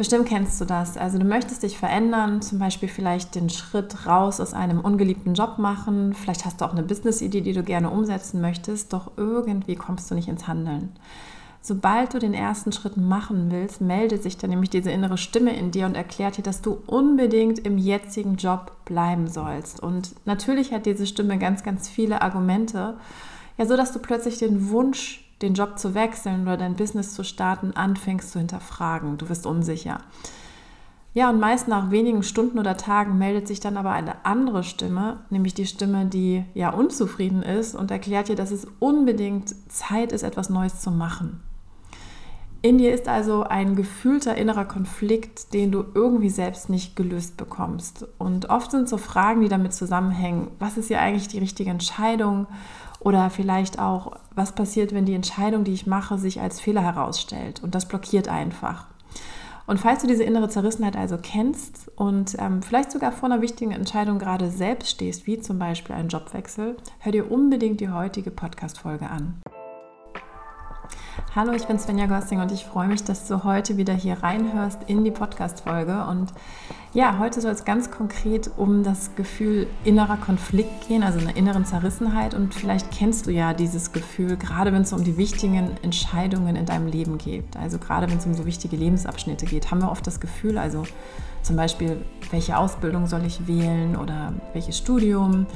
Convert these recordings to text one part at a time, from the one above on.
Bestimmt kennst du das. Also du möchtest dich verändern, zum Beispiel vielleicht den Schritt raus aus einem ungeliebten Job machen. Vielleicht hast du auch eine Business-Idee, die du gerne umsetzen möchtest, doch irgendwie kommst du nicht ins Handeln. Sobald du den ersten Schritt machen willst, meldet sich dann nämlich diese innere Stimme in dir und erklärt dir, dass du unbedingt im jetzigen Job bleiben sollst. Und natürlich hat diese Stimme ganz, ganz viele Argumente, ja, so dass du plötzlich den Wunsch den Job zu wechseln oder dein Business zu starten, anfängst zu hinterfragen. Du wirst unsicher. Ja, und meist nach wenigen Stunden oder Tagen meldet sich dann aber eine andere Stimme, nämlich die Stimme, die ja unzufrieden ist und erklärt dir, dass es unbedingt Zeit ist, etwas Neues zu machen. In dir ist also ein gefühlter innerer Konflikt, den du irgendwie selbst nicht gelöst bekommst. Und oft sind so Fragen, die damit zusammenhängen, was ist hier eigentlich die richtige Entscheidung? Oder vielleicht auch, was passiert, wenn die Entscheidung, die ich mache, sich als Fehler herausstellt. Und das blockiert einfach. Und falls du diese innere Zerrissenheit also kennst und ähm, vielleicht sogar vor einer wichtigen Entscheidung gerade selbst stehst, wie zum Beispiel einen Jobwechsel, hör dir unbedingt die heutige Podcast-Folge an. Hallo, ich bin Svenja Gossing und ich freue mich, dass du heute wieder hier reinhörst in die Podcast-Folge. Und ja, heute soll es ganz konkret um das Gefühl innerer Konflikt gehen, also einer inneren Zerrissenheit. Und vielleicht kennst du ja dieses Gefühl, gerade wenn es um die wichtigen Entscheidungen in deinem Leben geht. Also gerade wenn es um so wichtige Lebensabschnitte geht, haben wir oft das Gefühl, also zum Beispiel, welche Ausbildung soll ich wählen oder welches Studium,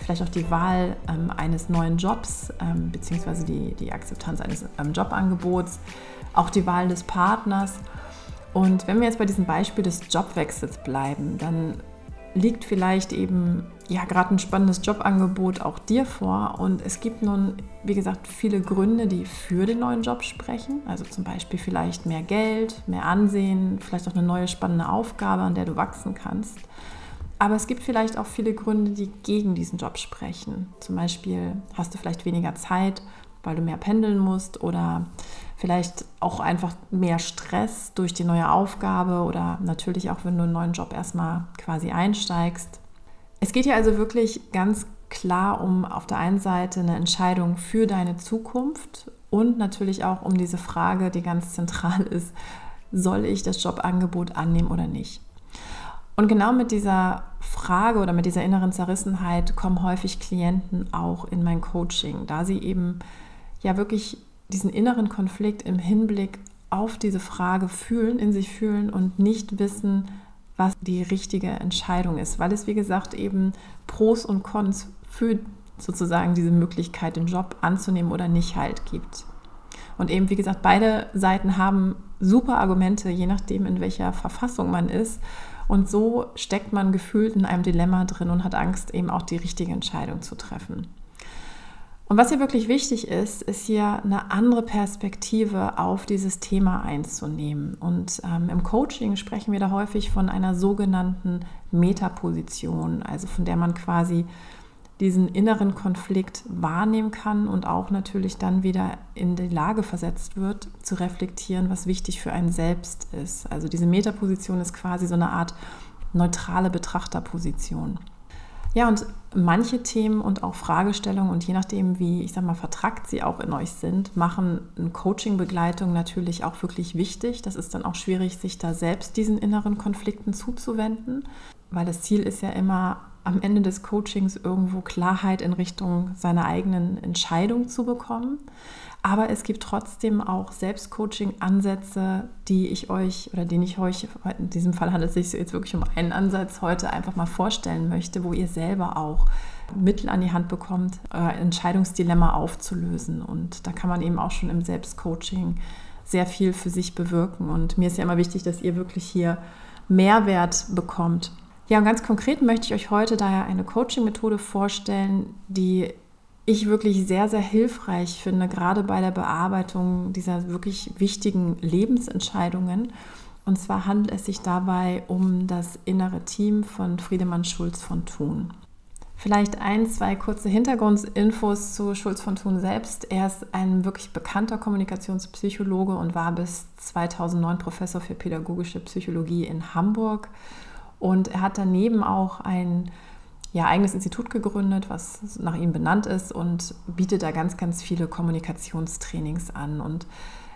vielleicht auch die Wahl ähm, eines neuen Jobs, ähm, beziehungsweise die, die Akzeptanz eines ähm, Jobangebots, auch die Wahl des Partners. Und wenn wir jetzt bei diesem Beispiel des Jobwechsels bleiben, dann liegt vielleicht eben ja gerade ein spannendes Jobangebot auch dir vor und es gibt nun, wie gesagt, viele Gründe, die für den neuen Job sprechen. Also zum Beispiel vielleicht mehr Geld, mehr Ansehen, vielleicht auch eine neue spannende Aufgabe, an der du wachsen kannst. Aber es gibt vielleicht auch viele Gründe, die gegen diesen Job sprechen. Zum Beispiel hast du vielleicht weniger Zeit, weil du mehr pendeln musst oder vielleicht auch einfach mehr Stress durch die neue Aufgabe oder natürlich auch, wenn du einen neuen Job erstmal quasi einsteigst. Es geht hier also wirklich ganz klar um auf der einen Seite eine Entscheidung für deine Zukunft und natürlich auch um diese Frage, die ganz zentral ist, soll ich das Jobangebot annehmen oder nicht? Und genau mit dieser Frage oder mit dieser inneren Zerrissenheit kommen häufig Klienten auch in mein Coaching, da sie eben ja wirklich diesen inneren Konflikt im Hinblick auf diese Frage fühlen, in sich fühlen und nicht wissen, was die richtige Entscheidung ist, weil es wie gesagt eben Pros und Cons für sozusagen diese Möglichkeit, den Job anzunehmen oder nicht halt gibt. Und eben wie gesagt, beide Seiten haben super Argumente, je nachdem, in welcher Verfassung man ist. Und so steckt man gefühlt in einem Dilemma drin und hat Angst, eben auch die richtige Entscheidung zu treffen. Und was hier wirklich wichtig ist, ist hier eine andere Perspektive auf dieses Thema einzunehmen. Und ähm, im Coaching sprechen wir da häufig von einer sogenannten Metaposition, also von der man quasi diesen inneren Konflikt wahrnehmen kann und auch natürlich dann wieder in die Lage versetzt wird, zu reflektieren, was wichtig für einen selbst ist. Also diese Metaposition ist quasi so eine Art neutrale Betrachterposition. Ja, und manche Themen und auch Fragestellungen und je nachdem, wie ich sag mal, vertrackt sie auch in euch sind, machen eine Coaching-Begleitung natürlich auch wirklich wichtig. Das ist dann auch schwierig, sich da selbst diesen inneren Konflikten zuzuwenden, weil das Ziel ist ja immer, am Ende des Coachings irgendwo Klarheit in Richtung seiner eigenen Entscheidung zu bekommen. Aber es gibt trotzdem auch Selbstcoaching-Ansätze, die ich euch oder den ich euch, in diesem Fall handelt es sich jetzt wirklich um einen Ansatz, heute einfach mal vorstellen möchte, wo ihr selber auch Mittel an die Hand bekommt, euer Entscheidungsdilemma aufzulösen. Und da kann man eben auch schon im Selbstcoaching sehr viel für sich bewirken. Und mir ist ja immer wichtig, dass ihr wirklich hier Mehrwert bekommt ja, und ganz konkret möchte ich euch heute daher eine Coaching-Methode vorstellen, die ich wirklich sehr, sehr hilfreich finde, gerade bei der Bearbeitung dieser wirklich wichtigen Lebensentscheidungen. Und zwar handelt es sich dabei um das innere Team von Friedemann Schulz von Thun. Vielleicht ein, zwei kurze Hintergrundinfos zu Schulz von Thun selbst. Er ist ein wirklich bekannter Kommunikationspsychologe und war bis 2009 Professor für pädagogische Psychologie in Hamburg und er hat daneben auch ein ja, eigenes Institut gegründet, was nach ihm benannt ist und bietet da ganz, ganz viele Kommunikationstrainings an. Und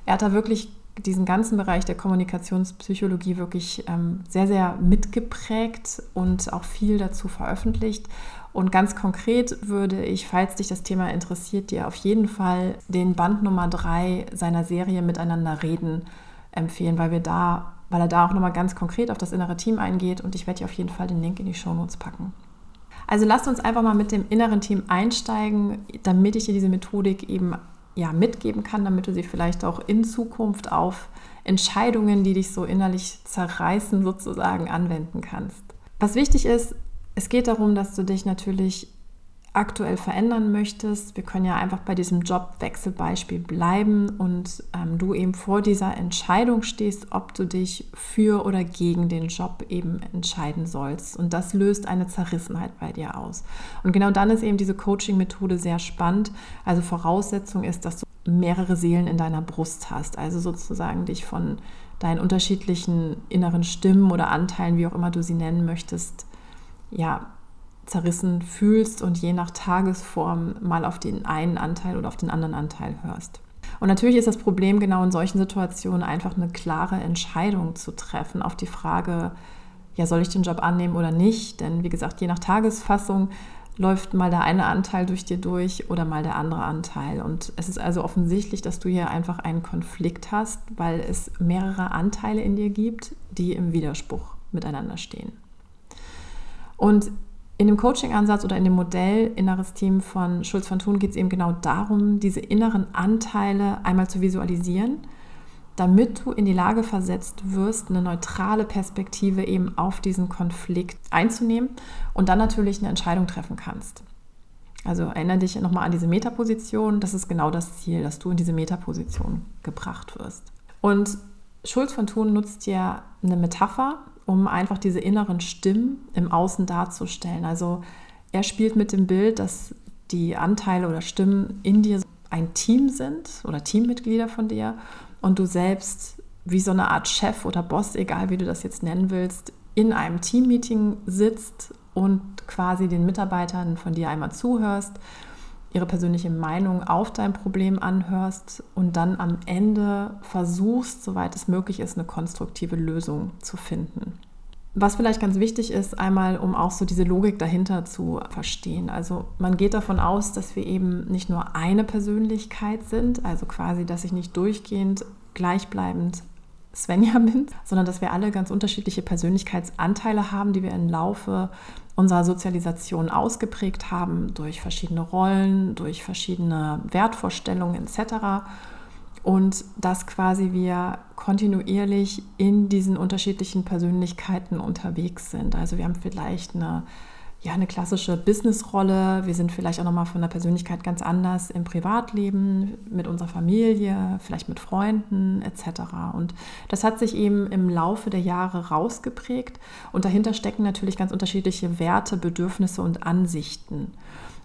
er hat da wirklich diesen ganzen Bereich der Kommunikationspsychologie wirklich ähm, sehr, sehr mitgeprägt und auch viel dazu veröffentlicht. Und ganz konkret würde ich, falls dich das Thema interessiert, dir auf jeden Fall den Band Nummer 3 seiner Serie Miteinander reden empfehlen, weil wir da, weil er da auch nochmal ganz konkret auf das innere Team eingeht und ich werde dir auf jeden Fall den Link in die Shownotes packen. Also lasst uns einfach mal mit dem inneren Team einsteigen, damit ich dir diese Methodik eben ja, mitgeben kann, damit du sie vielleicht auch in Zukunft auf Entscheidungen, die dich so innerlich zerreißen, sozusagen anwenden kannst. Was wichtig ist, es geht darum, dass du dich natürlich aktuell verändern möchtest. Wir können ja einfach bei diesem Jobwechselbeispiel bleiben und ähm, du eben vor dieser Entscheidung stehst, ob du dich für oder gegen den Job eben entscheiden sollst. Und das löst eine Zerrissenheit bei dir aus. Und genau dann ist eben diese Coaching-Methode sehr spannend. Also Voraussetzung ist, dass du mehrere Seelen in deiner Brust hast. Also sozusagen dich von deinen unterschiedlichen inneren Stimmen oder Anteilen, wie auch immer du sie nennen möchtest, ja, zerrissen fühlst und je nach Tagesform mal auf den einen Anteil oder auf den anderen Anteil hörst. Und natürlich ist das Problem genau in solchen Situationen einfach eine klare Entscheidung zu treffen auf die Frage, ja, soll ich den Job annehmen oder nicht? Denn wie gesagt, je nach Tagesfassung läuft mal der eine Anteil durch dir durch oder mal der andere Anteil. Und es ist also offensichtlich, dass du hier einfach einen Konflikt hast, weil es mehrere Anteile in dir gibt, die im Widerspruch miteinander stehen. Und in dem Coaching-Ansatz oder in dem Modell Inneres Team von Schulz von Thun geht es eben genau darum, diese inneren Anteile einmal zu visualisieren, damit du in die Lage versetzt wirst, eine neutrale Perspektive eben auf diesen Konflikt einzunehmen und dann natürlich eine Entscheidung treffen kannst. Also erinnere dich nochmal an diese Metaposition. Das ist genau das Ziel, dass du in diese Metaposition gebracht wirst. Und Schulz von Thun nutzt ja eine Metapher, um einfach diese inneren Stimmen im Außen darzustellen. Also er spielt mit dem Bild, dass die Anteile oder Stimmen in dir ein Team sind oder Teammitglieder von dir und du selbst wie so eine Art Chef oder Boss, egal wie du das jetzt nennen willst, in einem Teammeeting sitzt und quasi den Mitarbeitern von dir einmal zuhörst ihre persönliche Meinung auf dein Problem anhörst und dann am Ende versuchst, soweit es möglich ist, eine konstruktive Lösung zu finden. Was vielleicht ganz wichtig ist, einmal um auch so diese Logik dahinter zu verstehen. Also man geht davon aus, dass wir eben nicht nur eine Persönlichkeit sind, also quasi, dass ich nicht durchgehend gleichbleibend Svenja bin, sondern dass wir alle ganz unterschiedliche Persönlichkeitsanteile haben, die wir im Laufe unserer Sozialisation ausgeprägt haben durch verschiedene Rollen, durch verschiedene Wertvorstellungen etc. Und dass quasi wir kontinuierlich in diesen unterschiedlichen Persönlichkeiten unterwegs sind. Also wir haben vielleicht eine ja, eine klassische Businessrolle. Wir sind vielleicht auch nochmal von der Persönlichkeit ganz anders im Privatleben, mit unserer Familie, vielleicht mit Freunden etc. Und das hat sich eben im Laufe der Jahre rausgeprägt. Und dahinter stecken natürlich ganz unterschiedliche Werte, Bedürfnisse und Ansichten.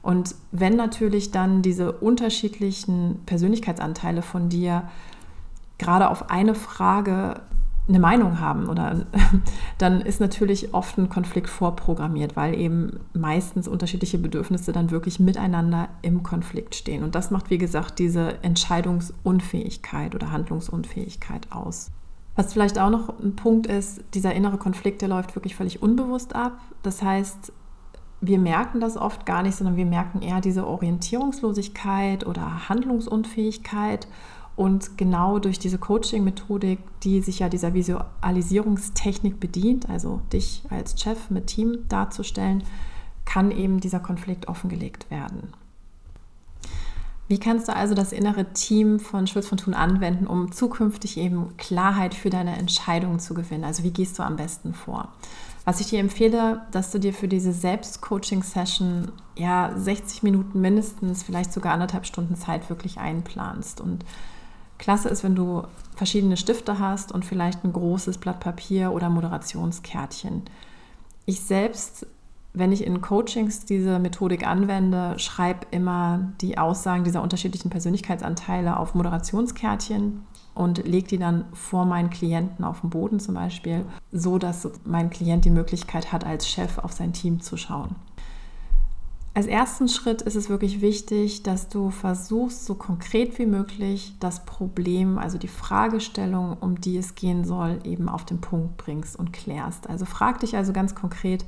Und wenn natürlich dann diese unterschiedlichen Persönlichkeitsanteile von dir gerade auf eine Frage eine Meinung haben oder dann ist natürlich oft ein Konflikt vorprogrammiert, weil eben meistens unterschiedliche Bedürfnisse dann wirklich miteinander im Konflikt stehen. Und das macht, wie gesagt, diese Entscheidungsunfähigkeit oder Handlungsunfähigkeit aus. Was vielleicht auch noch ein Punkt ist, dieser innere Konflikt, der läuft wirklich völlig unbewusst ab. Das heißt, wir merken das oft gar nicht, sondern wir merken eher diese Orientierungslosigkeit oder Handlungsunfähigkeit und genau durch diese Coaching-Methodik, die sich ja dieser Visualisierungstechnik bedient, also dich als Chef mit Team darzustellen, kann eben dieser Konflikt offengelegt werden. Wie kannst du also das innere Team von Schulz von Thun anwenden, um zukünftig eben Klarheit für deine Entscheidungen zu gewinnen? Also wie gehst du am besten vor? Was ich dir empfehle, dass du dir für diese Selbst-Coaching-Session ja 60 Minuten mindestens, vielleicht sogar anderthalb Stunden Zeit wirklich einplanst und Klasse ist, wenn du verschiedene Stifte hast und vielleicht ein großes Blatt Papier oder Moderationskärtchen. Ich selbst, wenn ich in Coachings diese Methodik anwende, schreibe immer die Aussagen dieser unterschiedlichen Persönlichkeitsanteile auf Moderationskärtchen und lege die dann vor meinen Klienten auf den Boden zum Beispiel, so dass mein Klient die Möglichkeit hat, als Chef auf sein Team zu schauen. Als ersten Schritt ist es wirklich wichtig, dass du versuchst, so konkret wie möglich das Problem, also die Fragestellung, um die es gehen soll, eben auf den Punkt bringst und klärst. Also frag dich also ganz konkret,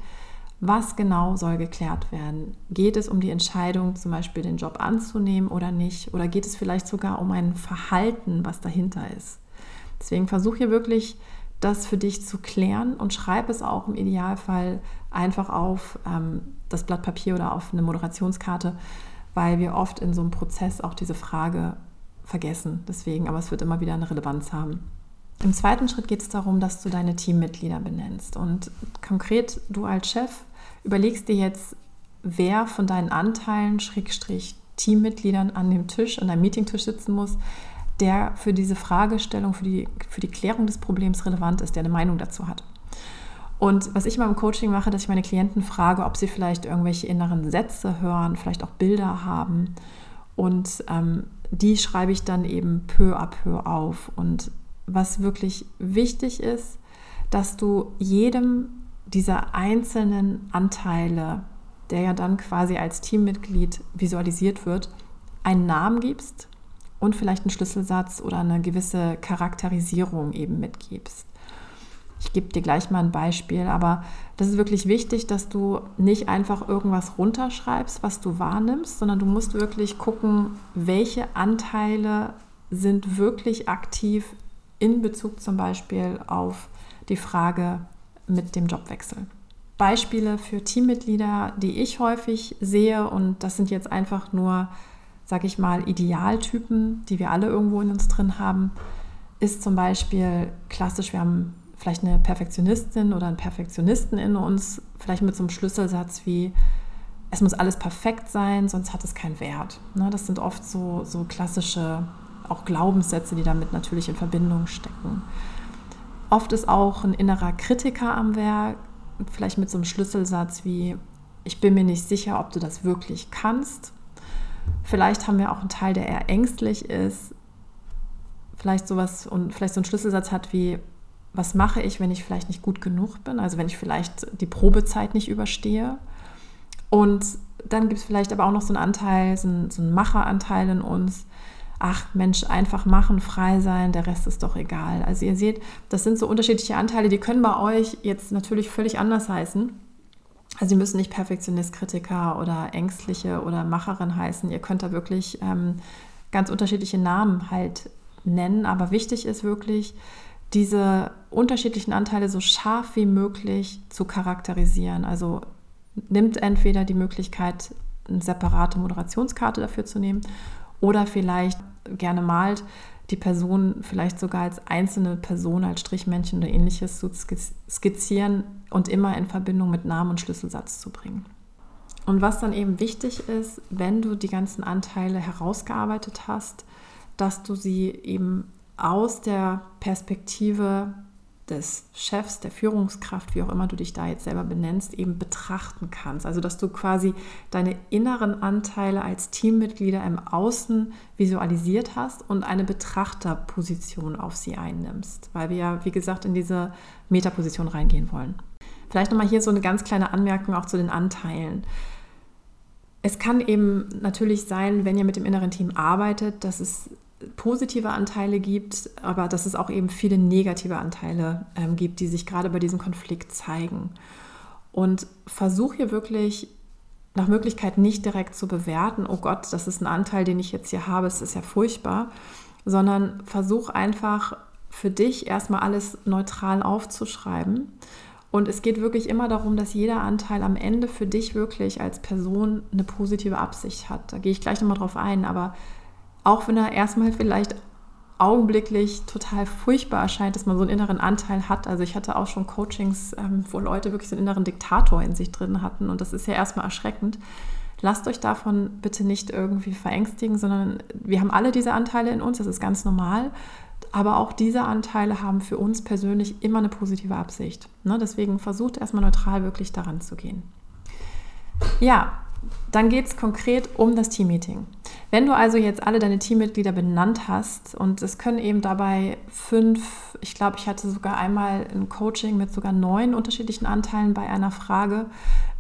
was genau soll geklärt werden? Geht es um die Entscheidung, zum Beispiel den Job anzunehmen oder nicht? Oder geht es vielleicht sogar um ein Verhalten, was dahinter ist? Deswegen versuch hier wirklich, das für dich zu klären und schreib es auch im Idealfall einfach auf ähm, das Blatt Papier oder auf eine Moderationskarte, weil wir oft in so einem Prozess auch diese Frage vergessen. Deswegen, aber es wird immer wieder eine Relevanz haben. Im zweiten Schritt geht es darum, dass du deine Teammitglieder benennst. Und konkret du als Chef überlegst dir jetzt, wer von deinen Anteilen, Schrägstrich Teammitgliedern an dem Tisch, an deinem Meetingtisch sitzen muss, der für diese Fragestellung, für die, für die Klärung des Problems relevant ist, der eine Meinung dazu hat. Und was ich mal im Coaching mache, dass ich meine Klienten frage, ob sie vielleicht irgendwelche inneren Sätze hören, vielleicht auch Bilder haben. Und ähm, die schreibe ich dann eben peu à peu auf. Und was wirklich wichtig ist, dass du jedem dieser einzelnen Anteile, der ja dann quasi als Teammitglied visualisiert wird, einen Namen gibst und vielleicht einen Schlüsselsatz oder eine gewisse Charakterisierung eben mitgibst. Ich gebe dir gleich mal ein Beispiel, aber das ist wirklich wichtig, dass du nicht einfach irgendwas runterschreibst, was du wahrnimmst, sondern du musst wirklich gucken, welche Anteile sind wirklich aktiv in Bezug zum Beispiel auf die Frage mit dem Jobwechsel. Beispiele für Teammitglieder, die ich häufig sehe, und das sind jetzt einfach nur, sag ich mal, Idealtypen, die wir alle irgendwo in uns drin haben, ist zum Beispiel klassisch, wir haben vielleicht eine Perfektionistin oder einen Perfektionisten in uns, vielleicht mit so einem Schlüsselsatz wie, es muss alles perfekt sein, sonst hat es keinen Wert. Ne, das sind oft so, so klassische auch Glaubenssätze, die damit natürlich in Verbindung stecken. Oft ist auch ein innerer Kritiker am Werk, vielleicht mit so einem Schlüsselsatz wie, ich bin mir nicht sicher, ob du das wirklich kannst. Vielleicht haben wir auch einen Teil, der eher ängstlich ist. Vielleicht sowas und vielleicht so einen Schlüsselsatz hat wie, was mache ich, wenn ich vielleicht nicht gut genug bin, also wenn ich vielleicht die Probezeit nicht überstehe. Und dann gibt es vielleicht aber auch noch so einen Anteil, so einen, so einen Macheranteil in uns. Ach Mensch, einfach machen, frei sein, der Rest ist doch egal. Also ihr seht, das sind so unterschiedliche Anteile, die können bei euch jetzt natürlich völlig anders heißen. Also sie müssen nicht Perfektionist, Kritiker oder Ängstliche oder Macherin heißen. Ihr könnt da wirklich ähm, ganz unterschiedliche Namen halt nennen. Aber wichtig ist wirklich, diese unterschiedlichen Anteile so scharf wie möglich zu charakterisieren. Also nimmt entweder die Möglichkeit, eine separate Moderationskarte dafür zu nehmen oder vielleicht gerne malt die Person vielleicht sogar als einzelne Person, als Strichmännchen oder ähnliches zu skizzieren und immer in Verbindung mit Namen und Schlüsselsatz zu bringen. Und was dann eben wichtig ist, wenn du die ganzen Anteile herausgearbeitet hast, dass du sie eben aus der Perspektive des Chefs, der Führungskraft, wie auch immer du dich da jetzt selber benennst, eben betrachten kannst. Also dass du quasi deine inneren Anteile als Teammitglieder im Außen visualisiert hast und eine Betrachterposition auf sie einnimmst, weil wir ja, wie gesagt, in diese Metaposition reingehen wollen. Vielleicht nochmal hier so eine ganz kleine Anmerkung auch zu den Anteilen. Es kann eben natürlich sein, wenn ihr mit dem inneren Team arbeitet, dass es positive Anteile gibt, aber dass es auch eben viele negative Anteile ähm, gibt, die sich gerade bei diesem Konflikt zeigen. Und versuche hier wirklich nach Möglichkeit nicht direkt zu bewerten, oh Gott, das ist ein Anteil, den ich jetzt hier habe, es ist ja furchtbar, sondern versuch einfach für dich erstmal alles neutral aufzuschreiben. Und es geht wirklich immer darum, dass jeder Anteil am Ende für dich wirklich als Person eine positive Absicht hat. Da gehe ich gleich nochmal drauf ein, aber auch wenn er erstmal vielleicht augenblicklich total furchtbar erscheint, dass man so einen inneren Anteil hat. Also ich hatte auch schon Coachings, ähm, wo Leute wirklich so einen inneren Diktator in sich drin hatten und das ist ja erstmal erschreckend. Lasst euch davon bitte nicht irgendwie verängstigen, sondern wir haben alle diese Anteile in uns, das ist ganz normal. Aber auch diese Anteile haben für uns persönlich immer eine positive Absicht. Ne? Deswegen versucht erstmal neutral wirklich daran zu gehen. Ja, dann geht es konkret um das Teammeeting. Wenn du also jetzt alle deine Teammitglieder benannt hast und es können eben dabei fünf, ich glaube, ich hatte sogar einmal ein Coaching mit sogar neun unterschiedlichen Anteilen bei einer Frage,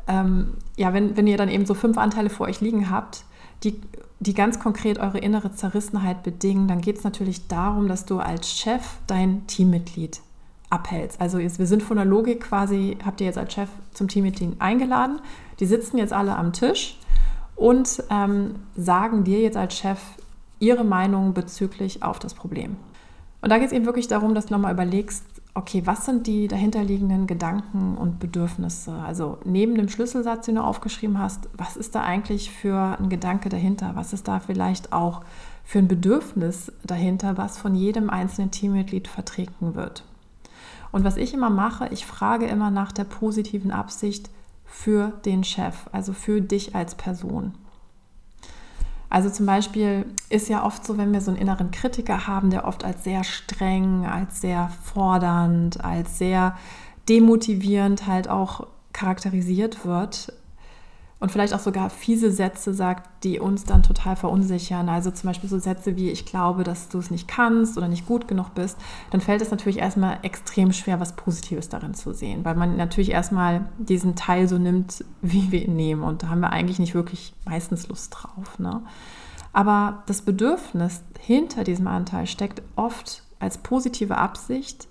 ähm, ja, wenn, wenn ihr dann eben so fünf Anteile vor euch liegen habt, die, die ganz konkret eure innere Zerrissenheit bedingen, dann geht es natürlich darum, dass du als Chef dein Teammitglied abhältst. Also wir sind von der Logik quasi, habt ihr jetzt als Chef zum Teammitglied eingeladen, die sitzen jetzt alle am Tisch und ähm, sagen dir jetzt als Chef ihre Meinung bezüglich auf das Problem. Und da geht es eben wirklich darum, dass du nochmal überlegst, okay, was sind die dahinterliegenden Gedanken und Bedürfnisse? Also neben dem Schlüsselsatz, den du aufgeschrieben hast, was ist da eigentlich für ein Gedanke dahinter? Was ist da vielleicht auch für ein Bedürfnis dahinter, was von jedem einzelnen Teammitglied vertreten wird? Und was ich immer mache, ich frage immer nach der positiven Absicht für den Chef, also für dich als Person. Also zum Beispiel ist ja oft so, wenn wir so einen inneren Kritiker haben, der oft als sehr streng, als sehr fordernd, als sehr demotivierend halt auch charakterisiert wird, und vielleicht auch sogar fiese Sätze sagt, die uns dann total verunsichern. Also zum Beispiel so Sätze wie, ich glaube, dass du es nicht kannst oder nicht gut genug bist, dann fällt es natürlich erstmal extrem schwer, was Positives darin zu sehen, weil man natürlich erstmal diesen Teil so nimmt, wie wir ihn nehmen. Und da haben wir eigentlich nicht wirklich meistens Lust drauf. Ne? Aber das Bedürfnis hinter diesem Anteil steckt oft als positive Absicht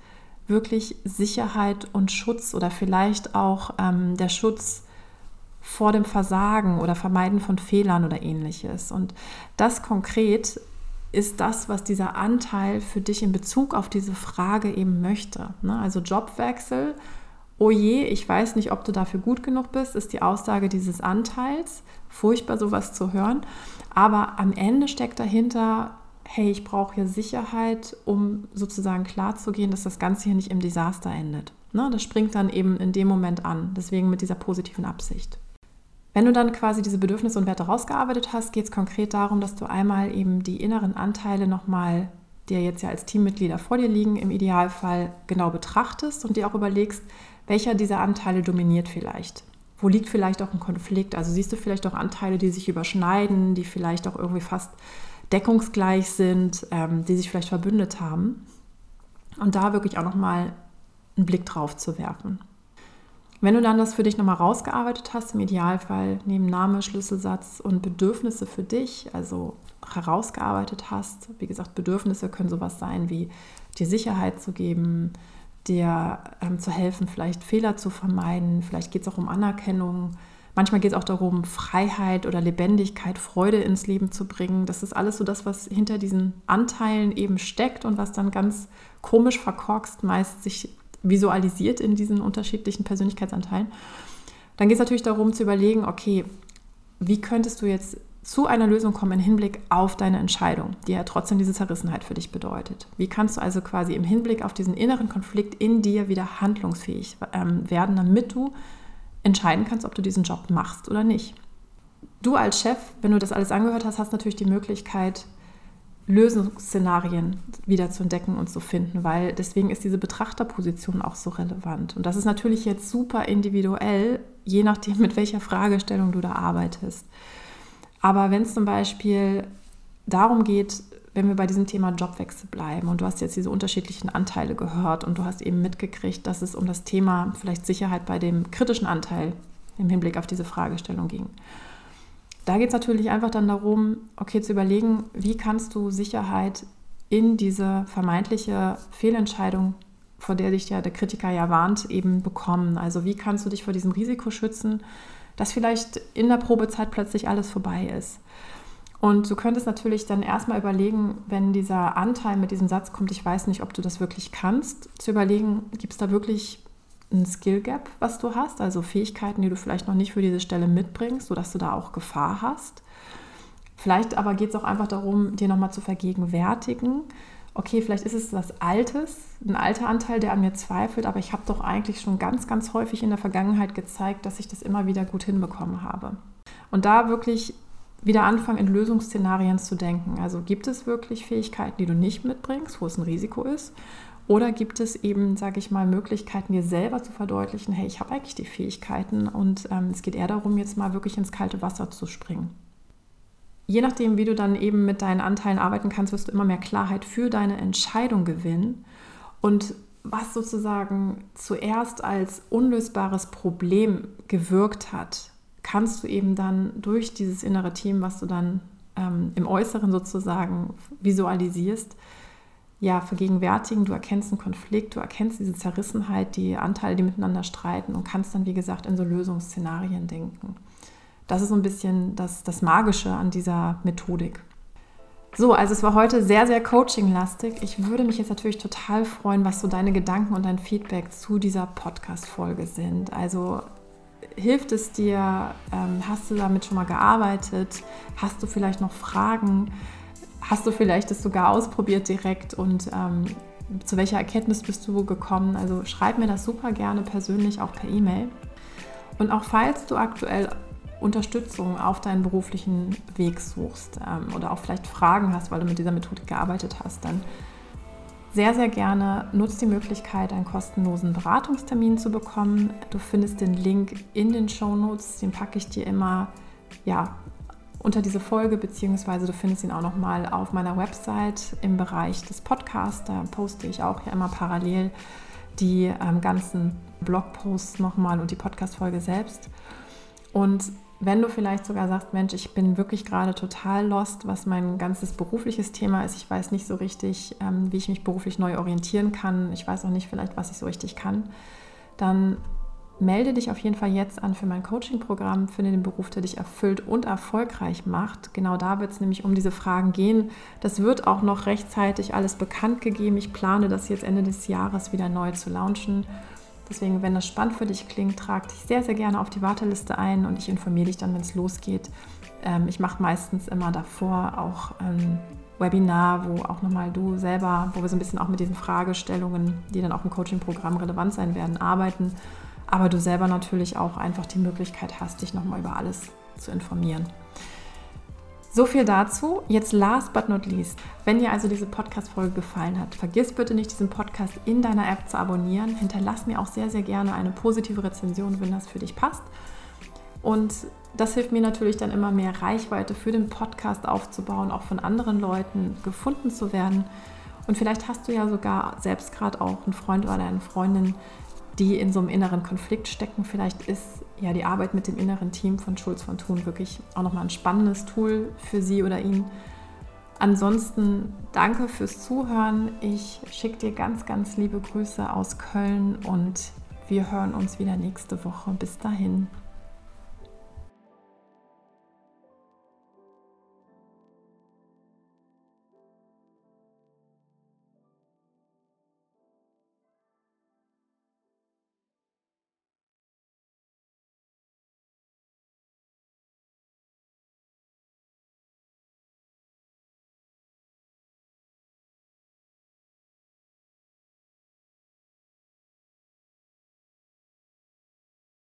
wirklich Sicherheit und Schutz oder vielleicht auch ähm, der Schutz vor dem Versagen oder Vermeiden von Fehlern oder ähnliches. Und das konkret ist das, was dieser Anteil für dich in Bezug auf diese Frage eben möchte. Ne? Also Jobwechsel, oh je, ich weiß nicht, ob du dafür gut genug bist, ist die Aussage dieses Anteils. Furchtbar sowas zu hören. Aber am Ende steckt dahinter, hey, ich brauche hier Sicherheit, um sozusagen klarzugehen, dass das Ganze hier nicht im Desaster endet. Ne? Das springt dann eben in dem Moment an. Deswegen mit dieser positiven Absicht. Wenn du dann quasi diese Bedürfnisse und Werte rausgearbeitet hast, geht es konkret darum, dass du einmal eben die inneren Anteile nochmal, die ja jetzt ja als Teammitglieder vor dir liegen, im Idealfall genau betrachtest und dir auch überlegst, welcher dieser Anteile dominiert vielleicht. Wo liegt vielleicht auch ein Konflikt? Also siehst du vielleicht auch Anteile, die sich überschneiden, die vielleicht auch irgendwie fast deckungsgleich sind, ähm, die sich vielleicht verbündet haben. Und da wirklich auch nochmal einen Blick drauf zu werfen. Wenn du dann das für dich nochmal rausgearbeitet hast, im Idealfall neben Name, Schlüsselsatz und Bedürfnisse für dich, also herausgearbeitet hast, wie gesagt, Bedürfnisse können sowas sein wie dir Sicherheit zu geben, dir ähm, zu helfen, vielleicht Fehler zu vermeiden, vielleicht geht es auch um Anerkennung, manchmal geht es auch darum, Freiheit oder Lebendigkeit, Freude ins Leben zu bringen. Das ist alles so das, was hinter diesen Anteilen eben steckt und was dann ganz komisch verkorkst meist sich visualisiert in diesen unterschiedlichen Persönlichkeitsanteilen, dann geht es natürlich darum zu überlegen, okay, wie könntest du jetzt zu einer Lösung kommen im Hinblick auf deine Entscheidung, die ja trotzdem diese Zerrissenheit für dich bedeutet. Wie kannst du also quasi im Hinblick auf diesen inneren Konflikt in dir wieder handlungsfähig ähm, werden, damit du entscheiden kannst, ob du diesen Job machst oder nicht. Du als Chef, wenn du das alles angehört hast, hast natürlich die Möglichkeit, Lösungsszenarien wieder zu entdecken und zu finden, weil deswegen ist diese Betrachterposition auch so relevant. Und das ist natürlich jetzt super individuell, je nachdem, mit welcher Fragestellung du da arbeitest. Aber wenn es zum Beispiel darum geht, wenn wir bei diesem Thema Jobwechsel bleiben und du hast jetzt diese unterschiedlichen Anteile gehört und du hast eben mitgekriegt, dass es um das Thema vielleicht Sicherheit bei dem kritischen Anteil im Hinblick auf diese Fragestellung ging da geht es natürlich einfach dann darum, okay, zu überlegen, wie kannst du Sicherheit in diese vermeintliche Fehlentscheidung, vor der dich ja der Kritiker ja warnt, eben bekommen. Also wie kannst du dich vor diesem Risiko schützen, dass vielleicht in der Probezeit plötzlich alles vorbei ist. Und du könntest natürlich dann erstmal überlegen, wenn dieser Anteil mit diesem Satz kommt, ich weiß nicht, ob du das wirklich kannst, zu überlegen, gibt es da wirklich ein Skill Gap, was du hast, also Fähigkeiten, die du vielleicht noch nicht für diese Stelle mitbringst, sodass du da auch Gefahr hast. Vielleicht aber geht es auch einfach darum, dir nochmal zu vergegenwärtigen, okay, vielleicht ist es was Altes, ein alter Anteil, der an mir zweifelt, aber ich habe doch eigentlich schon ganz, ganz häufig in der Vergangenheit gezeigt, dass ich das immer wieder gut hinbekommen habe. Und da wirklich wieder anfangen, in Lösungsszenarien zu denken. Also gibt es wirklich Fähigkeiten, die du nicht mitbringst, wo es ein Risiko ist? Oder gibt es eben, sage ich mal, Möglichkeiten, dir selber zu verdeutlichen, hey, ich habe eigentlich die Fähigkeiten und ähm, es geht eher darum, jetzt mal wirklich ins kalte Wasser zu springen. Je nachdem, wie du dann eben mit deinen Anteilen arbeiten kannst, wirst du immer mehr Klarheit für deine Entscheidung gewinnen. Und was sozusagen zuerst als unlösbares Problem gewirkt hat, kannst du eben dann durch dieses innere Team, was du dann ähm, im Äußeren sozusagen visualisierst, ja, vergegenwärtigen. Du erkennst einen Konflikt, du erkennst diese Zerrissenheit, die Anteile, die miteinander streiten und kannst dann, wie gesagt, in so Lösungsszenarien denken. Das ist so ein bisschen das, das Magische an dieser Methodik. So, also es war heute sehr, sehr coaching-lastig. Ich würde mich jetzt natürlich total freuen, was so deine Gedanken und dein Feedback zu dieser Podcast-Folge sind. Also hilft es dir? Ähm, hast du damit schon mal gearbeitet? Hast du vielleicht noch Fragen? Hast du vielleicht das sogar ausprobiert direkt und ähm, zu welcher Erkenntnis bist du gekommen? Also schreib mir das super gerne persönlich, auch per E-Mail. Und auch falls du aktuell Unterstützung auf deinen beruflichen Weg suchst ähm, oder auch vielleicht Fragen hast, weil du mit dieser Methode gearbeitet hast, dann sehr, sehr gerne nutzt die Möglichkeit, einen kostenlosen Beratungstermin zu bekommen. Du findest den Link in den Show Notes, den packe ich dir immer ja, unter diese Folge, beziehungsweise du findest ihn auch nochmal auf meiner Website im Bereich des Podcasts. Da poste ich auch ja immer parallel die ähm, ganzen Blogposts nochmal und die Podcast-Folge selbst. Und wenn du vielleicht sogar sagst, Mensch, ich bin wirklich gerade total lost, was mein ganzes berufliches Thema ist, ich weiß nicht so richtig, ähm, wie ich mich beruflich neu orientieren kann, ich weiß auch nicht vielleicht, was ich so richtig kann, dann melde dich auf jeden Fall jetzt an für mein Coaching-Programm, finde den Beruf, der dich erfüllt und erfolgreich macht. Genau da wird es nämlich um diese Fragen gehen. Das wird auch noch rechtzeitig alles bekannt gegeben. Ich plane das jetzt Ende des Jahres wieder neu zu launchen. Deswegen, wenn das spannend für dich klingt, trag dich sehr, sehr gerne auf die Warteliste ein und ich informiere dich dann, wenn es losgeht. Ähm, ich mache meistens immer davor auch ein Webinar, wo auch nochmal du selber, wo wir so ein bisschen auch mit diesen Fragestellungen, die dann auch im Coaching-Programm relevant sein werden, arbeiten. Aber du selber natürlich auch einfach die Möglichkeit hast, dich nochmal über alles zu informieren. So viel dazu. Jetzt last but not least. Wenn dir also diese Podcast-Folge gefallen hat, vergiss bitte nicht, diesen Podcast in deiner App zu abonnieren. Hinterlass mir auch sehr, sehr gerne eine positive Rezension, wenn das für dich passt. Und das hilft mir natürlich dann immer mehr Reichweite für den Podcast aufzubauen, auch von anderen Leuten gefunden zu werden. Und vielleicht hast du ja sogar selbst gerade auch einen Freund oder eine Freundin, die in so einem inneren Konflikt stecken. Vielleicht ist ja die Arbeit mit dem inneren Team von Schulz von Thun wirklich auch nochmal ein spannendes Tool für sie oder ihn. Ansonsten danke fürs Zuhören. Ich schicke dir ganz, ganz liebe Grüße aus Köln und wir hören uns wieder nächste Woche. Bis dahin.